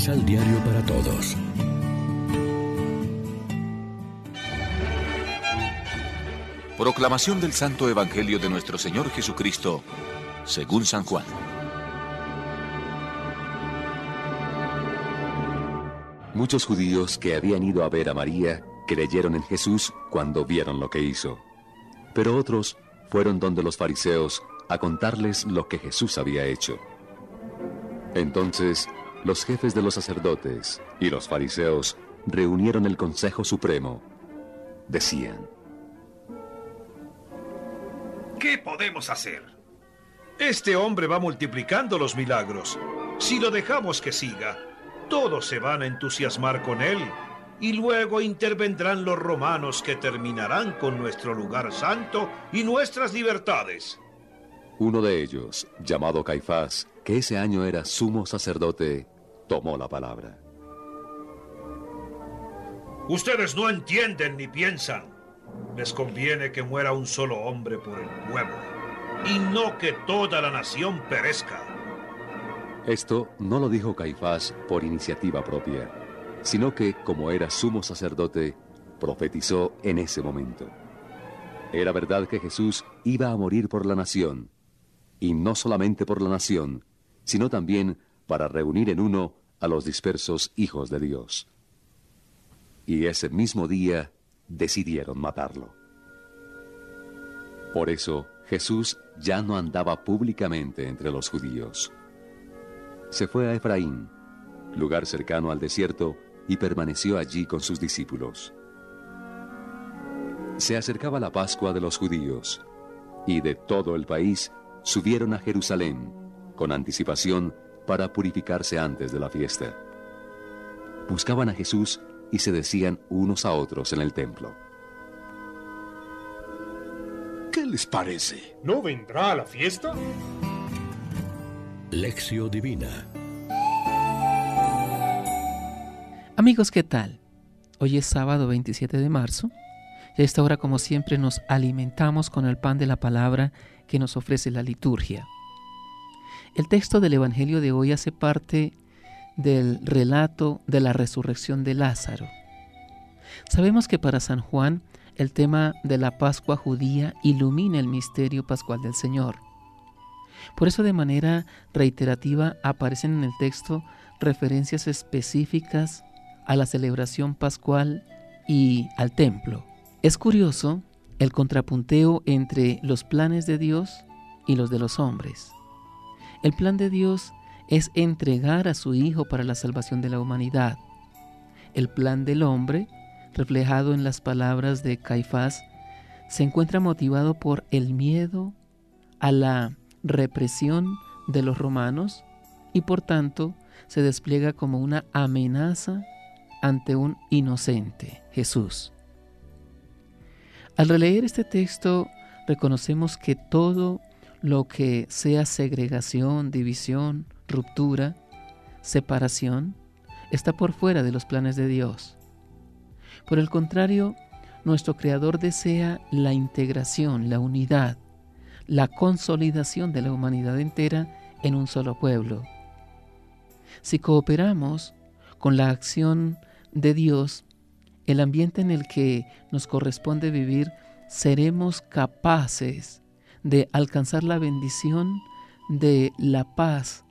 Misal Diario para Todos. Proclamación del Santo Evangelio de nuestro Señor Jesucristo, según San Juan. Muchos judíos que habían ido a ver a María creyeron en Jesús cuando vieron lo que hizo. Pero otros fueron donde los fariseos a contarles lo que Jesús había hecho. Entonces, los jefes de los sacerdotes y los fariseos reunieron el Consejo Supremo. Decían, ¿qué podemos hacer? Este hombre va multiplicando los milagros. Si lo dejamos que siga, todos se van a entusiasmar con él y luego intervendrán los romanos que terminarán con nuestro lugar santo y nuestras libertades. Uno de ellos, llamado Caifás, que ese año era sumo sacerdote, tomó la palabra. Ustedes no entienden ni piensan. Les conviene que muera un solo hombre por el pueblo y no que toda la nación perezca. Esto no lo dijo Caifás por iniciativa propia, sino que, como era sumo sacerdote, profetizó en ese momento. Era verdad que Jesús iba a morir por la nación, y no solamente por la nación, sino también para reunir en uno a los dispersos hijos de Dios. Y ese mismo día decidieron matarlo. Por eso Jesús ya no andaba públicamente entre los judíos. Se fue a Efraín, lugar cercano al desierto, y permaneció allí con sus discípulos. Se acercaba la Pascua de los judíos, y de todo el país subieron a Jerusalén con anticipación para purificarse antes de la fiesta. Buscaban a Jesús y se decían unos a otros en el templo. ¿Qué les parece? ¿No vendrá a la fiesta? Lección Divina Amigos, ¿qué tal? Hoy es sábado 27 de marzo esta hora como siempre nos alimentamos con el pan de la palabra que nos ofrece la liturgia. El texto del Evangelio de hoy hace parte del relato de la resurrección de Lázaro. Sabemos que para San Juan el tema de la Pascua judía ilumina el misterio pascual del Señor. Por eso de manera reiterativa aparecen en el texto referencias específicas a la celebración pascual y al templo. Es curioso el contrapunteo entre los planes de Dios y los de los hombres. El plan de Dios es entregar a su Hijo para la salvación de la humanidad. El plan del hombre, reflejado en las palabras de Caifás, se encuentra motivado por el miedo a la represión de los romanos y por tanto se despliega como una amenaza ante un inocente, Jesús. Al releer este texto, reconocemos que todo lo que sea segregación, división, ruptura, separación, está por fuera de los planes de Dios. Por el contrario, nuestro Creador desea la integración, la unidad, la consolidación de la humanidad entera en un solo pueblo. Si cooperamos con la acción de Dios, el ambiente en el que nos corresponde vivir, seremos capaces de alcanzar la bendición de la paz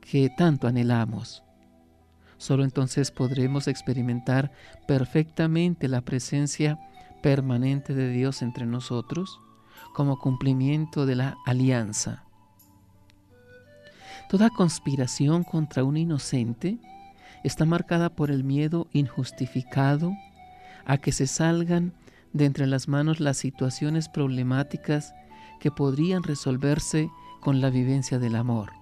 que tanto anhelamos. Solo entonces podremos experimentar perfectamente la presencia permanente de Dios entre nosotros como cumplimiento de la alianza. Toda conspiración contra un inocente está marcada por el miedo injustificado a que se salgan de entre las manos las situaciones problemáticas que podrían resolverse con la vivencia del amor.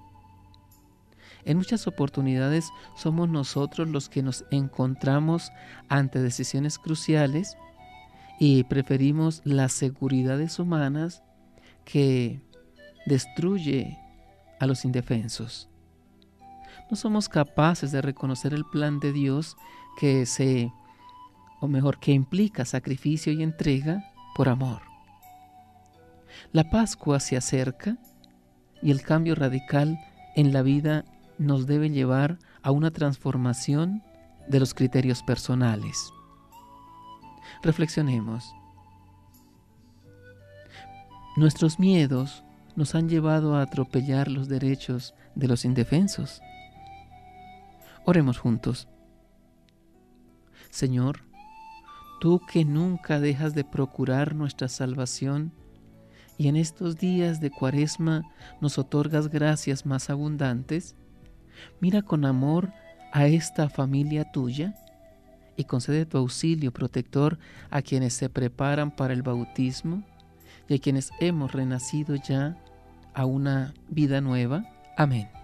En muchas oportunidades somos nosotros los que nos encontramos ante decisiones cruciales y preferimos las seguridades humanas que destruye a los indefensos. No somos capaces de reconocer el plan de Dios que se, o mejor, que implica sacrificio y entrega por amor. La Pascua se acerca y el cambio radical en la vida nos debe llevar a una transformación de los criterios personales. Reflexionemos. Nuestros miedos nos han llevado a atropellar los derechos de los indefensos. Oremos juntos. Señor, tú que nunca dejas de procurar nuestra salvación y en estos días de cuaresma nos otorgas gracias más abundantes, mira con amor a esta familia tuya y concede tu auxilio protector a quienes se preparan para el bautismo y a quienes hemos renacido ya a una vida nueva. Amén.